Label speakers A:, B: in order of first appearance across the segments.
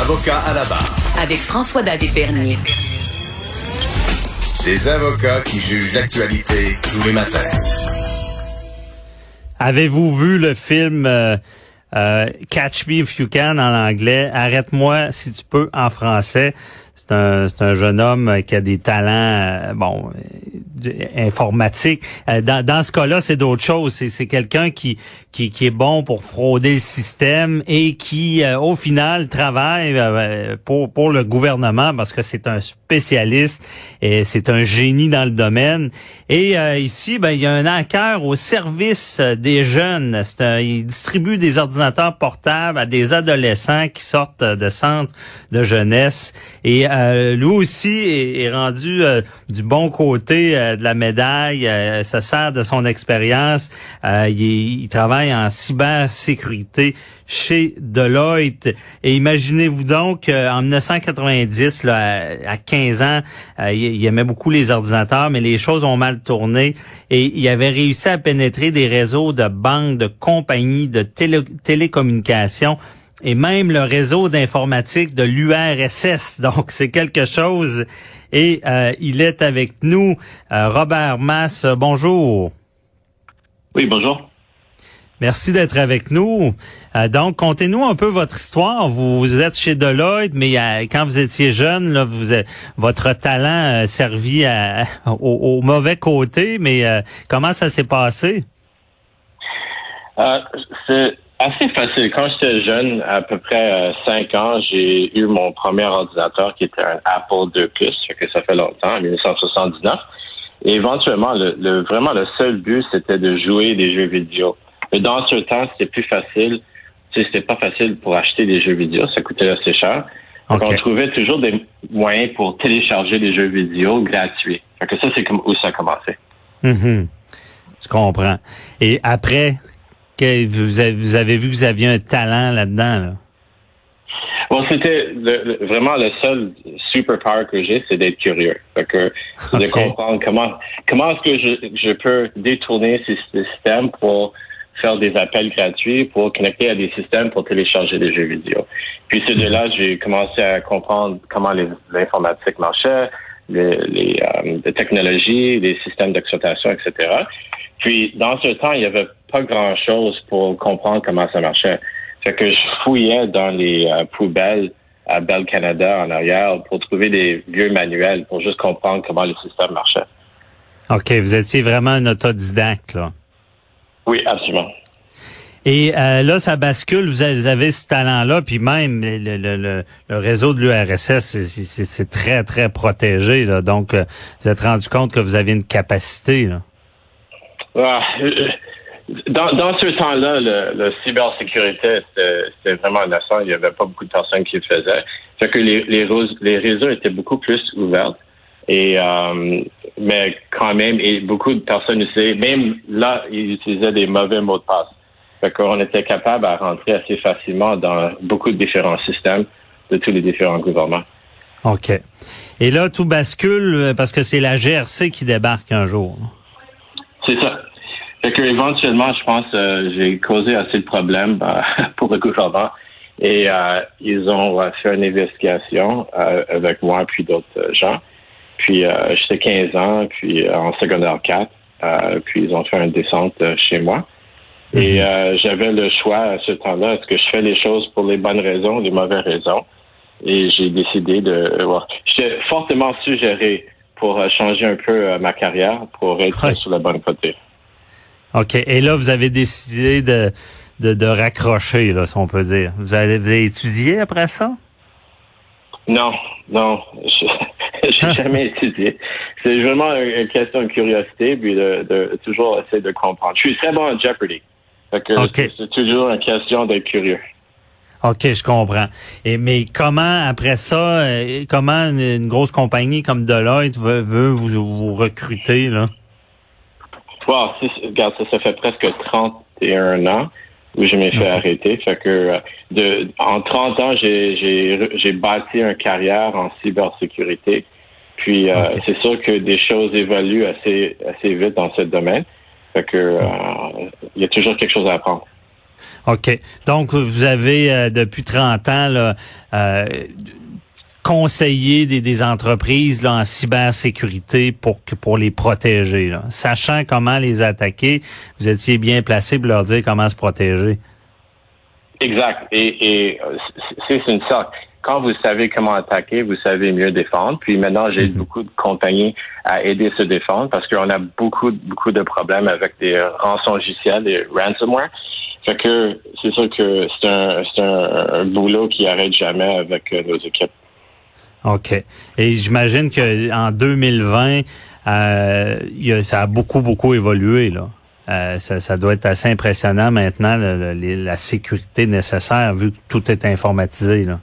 A: Avocat à la barre.
B: Avec François-David Bernier.
A: Des avocats qui jugent l'actualité tous les matins.
C: Avez-vous vu le film euh, euh, Catch Me If You Can en anglais, Arrête-moi si tu peux en français? C'est un, jeune homme qui a des talents, euh, bon, euh, informatiques. Euh, dans, dans ce cas-là, c'est d'autres choses. C'est, quelqu'un qui, qui, qui est bon pour frauder le système et qui, euh, au final, travaille euh, pour, pour le gouvernement parce que c'est un spécialiste et c'est un génie dans le domaine. Et euh, ici, ben, il y a un hacker au service euh, des jeunes. Un- il distribue des ordinateurs portables à des adolescents qui sortent euh, de centres de jeunesse. Et euh, lui aussi est, est rendu euh, du bon côté euh, de la médaille, euh, se sert de son expérience. Euh, il, travaille en cybersécurité chez Deloitte. Et imaginez-vous donc, euh, en 1990, là, à, à 15 ans, il, aimait beaucoup les ordinateurs, mais les choses ont mal tourné. Et il avait réussi à pénétrer des réseaux de banques, de compagnies, de télé- télécommunications et même le réseau d'informatique de l'URSS. Donc, c'est quelque chose. Et euh, il est avec nous. Euh, Robert Mass, bonjour.
D: Oui, bonjour.
C: Merci d'être avec nous. Euh, donc, contez-nous un peu votre histoire. Vous, vous êtes chez Deloitte, mais euh, quand vous étiez jeune, là, vous, êtes- votre talent servi à- au, au mauvais côté. Mais euh, comment ça s'est passé?
D: Euh, c'est assez facile. Quand j'étais jeune, à peu près euh, 5 ans, j'ai eu mon premier ordinateur qui était un Apple II que ça fait longtemps, en 1979. Et éventuellement, le, le- vraiment le seul but, c'était de jouer des jeux vidéo. Mais dans ce temps, c'était plus facile. Tu sais, c'était pas facile pour acheter des jeux vidéo, ça coûtait assez cher. Donc. On trouvait toujours des moyens pour télécharger des jeux vidéo gratuits. Fait que ça, c'est comme où ça a commencé.
C: Mhm. Je comprends. Et après, que vous, avez, vu que vous aviez un talent là-dedans. Là?
D: Bon, c'était le- le- vraiment le seul superpower que j'ai, c'est d'être curieux. Fait que de comprendre comment comment est-ce que je, je peux détourner ces systèmes pour faire des appels gratuits, pour connecter à des systèmes pour télécharger des jeux vidéo. Puis c'est de là j'ai commencé à comprendre comment l'informatique marchait, les, les, euh, les technologies, les systèmes d'exploitation, etc. Puis dans ce temps, il n'y avait pas grand-chose pour comprendre comment ça marchait. Fait que je fouillais dans les euh, poubelles à Bell Canada en arrière pour trouver des vieux manuels pour juste comprendre comment le système marchait.
C: OK, vous étiez vraiment un autodidacte. Là.
D: Oui, absolument.
C: Et euh, là, ça bascule, vous avez, ce talent-là, puis même le, réseau de l'URSS, c'est- très, très protégé. Donc, euh, vous êtes rendu compte que vous avez une capacité.
D: Ah, euh, dans, ce temps-là, le, le cybersécurité, c'était vraiment innocent. Il n'y avait pas beaucoup de personnes qui le faisaient. Fait que les, les, réseaux, étaient beaucoup plus ouverts. Mais quand même, et beaucoup de personnes utilisaient, même là, ils utilisaient des mauvais mots de passe. Fait qu'on était capable à rentrer assez facilement dans beaucoup de différents systèmes de tous les différents gouvernements.
C: OK. Et là, tout bascule euh, parce que c'est la GRC qui débarque un jour.
D: C'est ça. Fait que éventuellement, je pense, euh, j'ai causé assez de problèmes euh, pour le gouvernement et euh, ils ont fait une investigation avec moi puis d'autres gens. Puis j'étais 15 ans, puis en secondaire 4, euh, puis ils ont fait une descente chez moi. Et euh, j'avais le choix à ce temps-là, est-ce que je fais les choses pour les bonnes raisons, les mauvaises raisons? Et j'ai décidé de... euh, ouais. J'étais fortement suggéré pour euh, changer un peu euh, ma carrière, pour être
C: Ouais.
D: sur le bon côté.
C: OK. Et là, vous avez décidé de, de, de raccrocher, là, si on peut dire. Vous avez, vous avez étudié après ça?
D: Non, non, je j'ai jamais étudié. C'est vraiment une une question de curiosité, puis de, de toujours essayer de comprendre. Je suis très bon à Jeopardy. Fait que
C: Ok.
D: c'est- toujours une question d'être curieux.
C: OK, je comprends. Et mais comment après ça, euh, comment une, une grosse compagnie comme Deloitte veut, veut vous, vous recruter là?
D: Wow, regarde, ça, ça fait presque 31 ans où je m'ai fait arrêter. Fait que euh, de, en 30 ans, j'ai, bâti une carrière en cybersécurité. Puis euh, c'est sûr que des choses évoluent assez, assez vite dans ce domaine. Fait que euh, il y a toujours quelque chose à apprendre.
C: OK. Donc, vous avez, euh, depuis 30 ans, là, euh, conseillé des, des entreprises là, en cybersécurité pour, que- pour les protéger. Là. Sachant comment les attaquer, vous étiez bien placé pour leur dire comment se protéger.
D: Exact. Et, et c'est une sorte. Quand vous savez comment attaquer, vous savez mieux défendre. Puis maintenant, j'ai beaucoup de compagnies à aider à se défendre parce qu'on a beaucoup, beaucoup de problèmes avec des rançongiciels, des ransomware. Fait que c'est sûr que c'est un, c'est un, un boulot qui arrête jamais avec euh, nos équipes.
C: OK. Et j'imagine que en 2020, euh, il y a- ça a beaucoup, beaucoup évolué. Là. Euh, ça, ça doit être assez impressionnant maintenant, le- le- les- la sécurité nécessaire, vu que tout est informatisé. Là.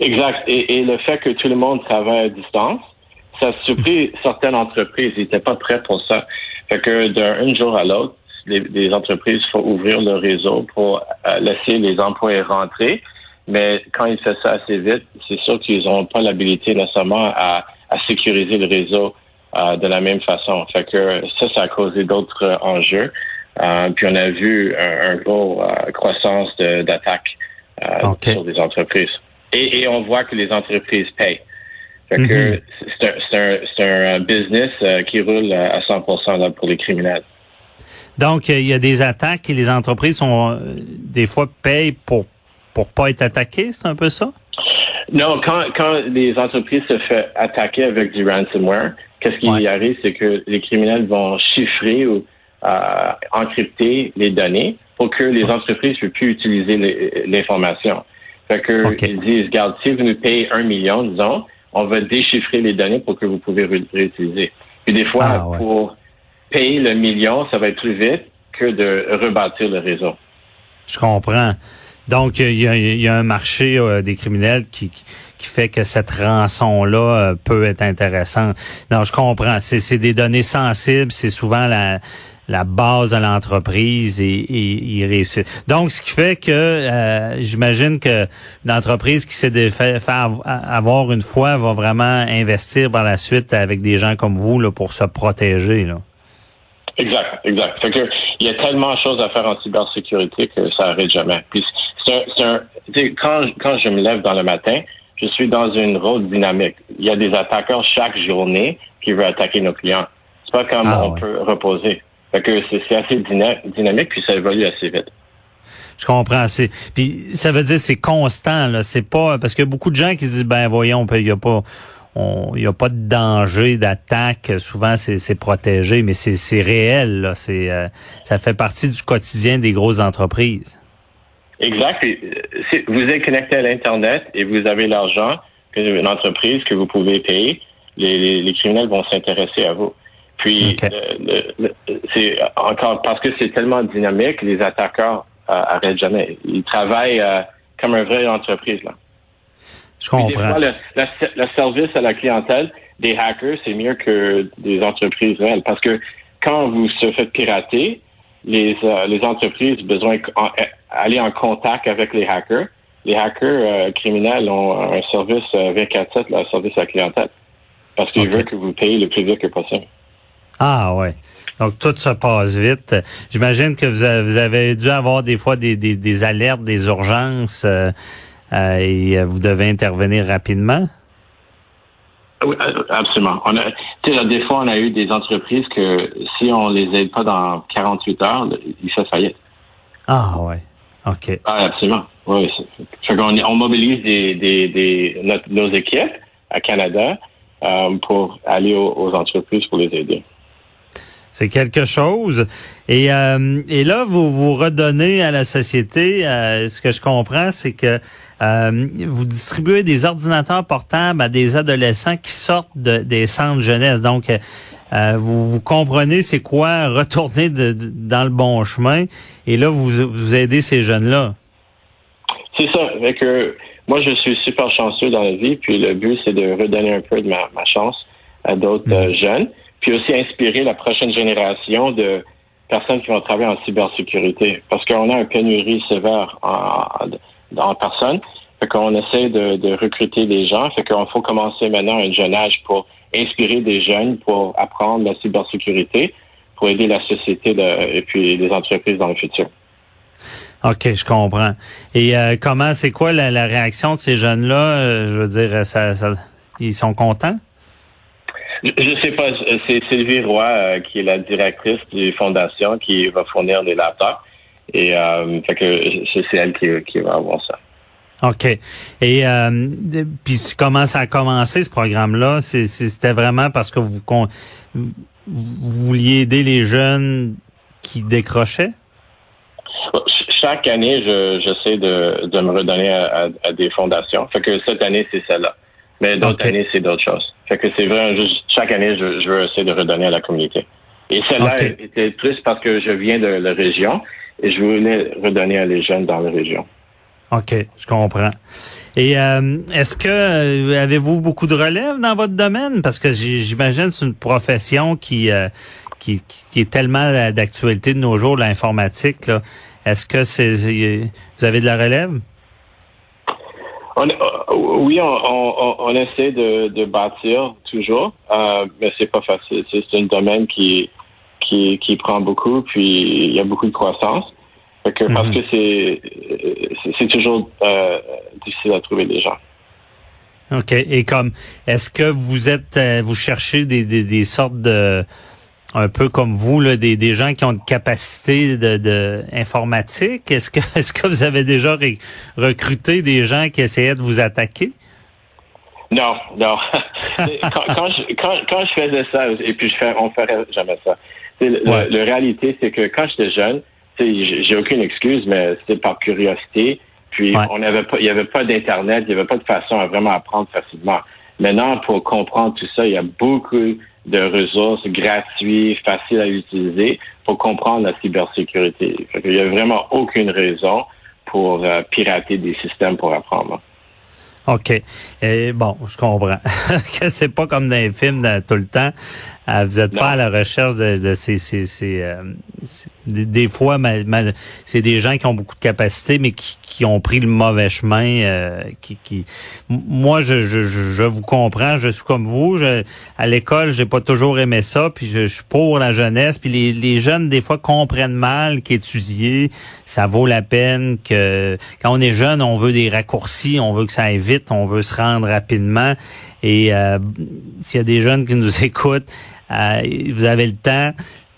D: Exact. Et, et le fait que tout le monde travaille à distance, ça a surpris certaines entreprises. Ils n'étaient pas prêts pour ça. Fait que d'un jour à l'autre, les, les entreprises faut ouvrir le réseau pour euh, laisser les employés rentrer. Mais quand ils font ça assez vite, c'est sûr qu'ils n'auront pas l'habilité nécessairement à, à sécuriser le réseau euh, de la même façon. Fait que ça, ça a causé d'autres enjeux. Euh, puis on a vu un, un gros euh, croissance de- d'attaques euh,
C: OK.
D: sur des entreprises. Et, et on voit que les entreprises payent. Fait
C: Mhm.
D: que c'est un, business euh, qui roule à 100% là, pour les criminels.
C: Donc, euh, il y a des attaques et les entreprises sont euh, des fois payent pour pour pas être attaquées, c'est un peu ça?
D: Non, quand, quand les entreprises se font attaquer avec du ransomware, qu'est-ce qui
C: Ouais.
D: arrive, c'est que les criminels vont chiffrer ou euh, encrypter les données pour que les entreprises ne puissent plus utiliser l'information. Fait que ils disent, regarde, si vous nous payez un million, disons, on va déchiffrer les données pour que vous pouvez ré- réutiliser. Puis des fois,
C: Ah, ouais.
D: pour payer le million, ça va être plus vite que de rebâtir le réseau.
C: Je comprends. Donc, il y a, il y a un marché euh, des criminels qui, qui fait que cette rançon-là euh, peut être intéressante. Non, je comprends. C'est des données sensibles. C'est souvent la, la base de l'entreprise et, et ils réussissent. Donc, ce qui fait que euh, j'imagine que l'entreprise qui s'est av- avoir une fois va vraiment investir par la suite avec des gens comme vous là, pour se protéger. Là.
D: Exact, exact. Fait que il y a tellement de choses à faire en cybersécurité que ça n'arrête jamais. Puis c'est un, c'est un- tu sais, quand, quand je me lève dans le matin, je suis dans une rôle dynamique. Il y a des attaquants chaque journée qui veulent attaquer nos clients. C'est pas comme
C: Ah,
D: on peut reposer. Fait que c'est assez dyna- dynamique puis ça évolue assez vite.
C: Je comprends. C'est puis ça veut dire c'est constant là. C'est pas parce qu'il y a beaucoup de gens qui disent ben voyons, il y a pas on il y a pas de danger d'attaque. Souvent c'est protégé, mais c'est réel. Là. Euh, ça fait partie du quotidien des grosses entreprises.
D: Exact. Euh, si vous êtes connecté à l'Internet et vous avez l'argent, une entreprise que vous pouvez payer, les, les, les criminels vont s'intéresser à vous. Puis, le- le- le- c'est encore parce que c'est tellement dynamique, les attaquants euh, arrêtent jamais. Ils travaillent euh, comme une vraie entreprise. Là.
C: Je
D: Puis, des
C: comprends.
D: fois, le, le service à la clientèle des hackers, c'est mieux que des entreprises réelles. Parce que quand vous se faites pirater, les, euh, les entreprises ont besoin d'aller en contact avec les hackers. Les hackers euh, criminels ont un service euh, 24-7, là, un service à la clientèle. Parce qu'ils veulent que vous payez le plus vite que possible.
C: Ah ouais. Donc tout se passe vite. J'imagine que vous avez, dû avoir des fois des, des, des alertes, des urgences euh, euh, et euh, vous devez intervenir rapidement?
D: Oui, euh, absolument. On a, tu sais, là, des fois, on a eu des entreprises que si on les aide pas dans 48 heures, ils font faillite.
C: Ah ouais. OK.
D: Ah, absolument. Oui. Fait qu'on on mobilise des, des, des, notre- nos équipes à Canada euh, pour aller aux, aux entreprises pour les aider.
C: C'est quelque chose. Et, euh, et là, vous vous redonnez à la société. euh, ce que je comprends, c'est que euh, vous distribuez des ordinateurs portables à des adolescents qui sortent de, des centres jeunesse. Donc, euh, vous, vous comprenez c'est quoi retourner de- de- dans le bon chemin. Et là, vous, vous aidez ces jeunes-là.
D: C'est ça. Moi, je suis super chanceux dans la vie, puis le but, c'est de redonner un peu de ma, ma chance à d'autres euh, jeunes, puis aussi inspirer la prochaine génération de personnes qui vont travailler en cybersécurité, parce qu'on a un pénurie sévère en, en personnes. Fait qu'on essaie de, de, recruter des gens. Fait qu'on faut commencer maintenant à un jeune âge pour inspirer des jeunes pour apprendre la cybersécurité, pour aider la société de, et puis les entreprises dans le futur.
C: OK, je comprends. Et euh, comment, c'est quoi la, la, réaction de ces jeunes-là? Euh, je veux dire, ça, ça, ils sont contents?
D: Je, je sais pas. C'est Sylvie Roy, euh, qui est la directrice du fondation, qui va fournir des laptops. Et euh, fait que c'est elle qui, qui, va avoir ça.
C: OK. Et euh, puis comment ça a commencé ce programme-là? C'était vraiment parce que vous, vous vouliez aider les jeunes qui décrochaient?
D: chaque année, j'essaie de, de, me redonner à, à, des fondations. Fait que cette année, c'est celle-là. Mais d'autres années, c'est d'autres choses. Fait que c'est vrai, juste, chaque année, je, je, veux essayer de redonner à la communauté. Et celle-là était plus parce que je viens de la région et je voulais redonner à les jeunes dans la région.
C: OK, je comprends. Et euh, est-ce que euh, avez-vous beaucoup de relève dans votre domaine? Parce que j'imagine c'est une profession qui, euh, qui, qui, est tellement d'actualité de nos jours, l'informatique. Est-ce que c'est vous avez de la relève?
D: On, oui, on, on, on, essaie de, de bâtir toujours, euh, mais c'est pas facile. C'est un domaine qui, qui, qui prend beaucoup, puis il y a beaucoup de croissance. Que, Parce mhm. que c'est c'est toujours euh, difficile à trouver des gens.
C: OK. Et comme est-ce que vous êtes euh, vous cherchez des, des, des sortes de un peu comme vous, là, des, des gens qui ont une capacité de, de informatique. Est-ce que est-ce que vous avez déjà recruté des gens qui essayaient de vous attaquer?
D: Non, non. quand, quand, je, quand, quand, je faisais ça, et puis je fais, on ferait jamais ça. La le, réalité, c'est que quand j'étais jeune, j'ai aucune excuse, mais c'était par curiosité. Puis on avait pas, il y avait pas d'internet, il y avait pas de façon à vraiment apprendre facilement. Maintenant, pour comprendre tout ça, il y a beaucoup de ressources gratuites, faciles à utiliser pour comprendre la cybersécurité. il n'y a vraiment aucune raison pour euh, pirater des systèmes pour apprendre.
C: OK. Et bon, je comprends que c'est pas comme dans les films tout le temps. Euh, vous n'êtes pas à la recherche de, de ces, ces, ces euh, des, fois, c'est des gens qui ont beaucoup de capacités, mais qui, ont pris le mauvais chemin. Euh, qui, moi, je, je, je, vous comprends. Je suis comme vous. Je, à l'école, j'ai pas toujours aimé ça. Puis je, suis pour la jeunesse. Puis les, les jeunes, des fois, comprennent mal qu'étudier, ça vaut la peine. Que quand on est jeune, on veut des raccourcis, on veut que ça aille vite, on veut se rendre rapidement. Et s'il y a des jeunes qui nous écoutent, euh, vous avez le temps.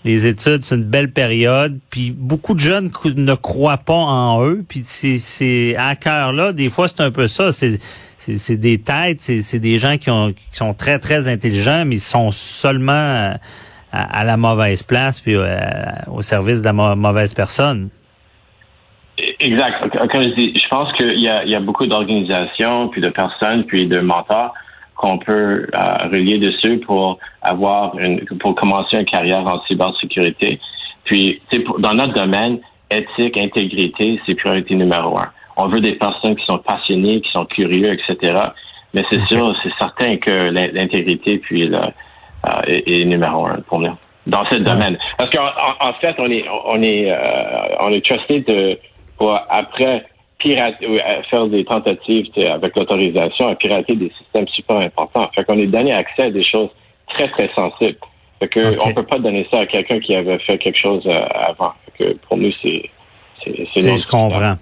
C: Les études, c'est une belle période. Puis beaucoup de jeunes ne croient pas en eux. Puis c'est à cœur là, des fois c'est un peu ça. C'est des têtes, c'est des gens qui, ont, qui sont très très intelligents, mais ils sont seulement à, la mauvaise place puis euh, au service de la mauvaise personne.
D: Exact. Comme je dis, je pense qu'il y a beaucoup d'organisations, puis de personnes, puis de mentors qu'on peut euh, relier dessus pour avoir une, pour commencer une carrière en cybersécurité. Puis, dans notre domaine, éthique, intégrité, c'est priorité numéro un. On veut des personnes qui sont passionnées, qui sont curieux, etc. Mais c'est sûr, c'est certain que l'intégrité puis le, euh, est, numéro un pour nous dans ce domaine. Parce qu'en en fait, on est on est euh, on est trusté de pour après pirater, faire des tentatives avec l'autorisation à pirater des systèmes super importants. Fait qu'on est donné accès à des choses très, très sensibles. Fait que on peut pas donner ça à quelqu'un qui avait fait quelque chose euh, avant. Fait que pour nous, c'est...
C: C'est, je comprends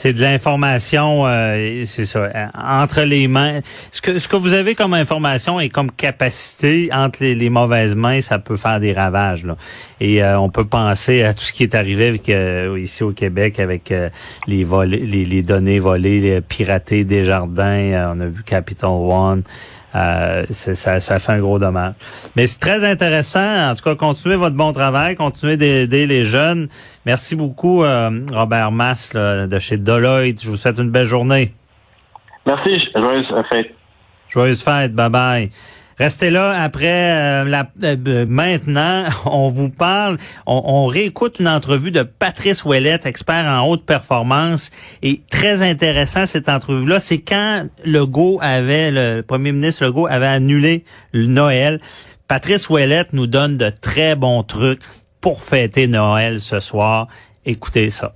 C: c'est de l'information, euh, c'est ça, euh, entre les mains. Ce que ce que vous avez comme information et comme capacité entre les, mauvaises mains, ça peut faire des ravages. Là. Et euh, on peut penser à tout ce qui est arrivé avec, ici au Québec avec les, les, les données volées, piratées des jardins. on a vu Capital One. Euh, ça, ça fait un gros dommage. Mais c'est très intéressant. En tout cas, continuez votre bon travail, continuez d'aider les jeunes. Merci beaucoup, euh, Robert Mass de chez Deloitte. Je vous souhaite une belle journée.
D: Merci. Joyeuse fête.
C: Joyeuse fête. Bye bye. Restez là après euh, la euh, maintenant, on vous parle, on, on, réécoute une entrevue de Patrice Ouellette, expert en haute performance et très intéressant cette entrevue là, c'est quand Legault avait le premier ministre Legault avait annulé le Noël. Patrice Ouellette nous donne de très bons trucs pour fêter Noël ce soir. Écoutez ça.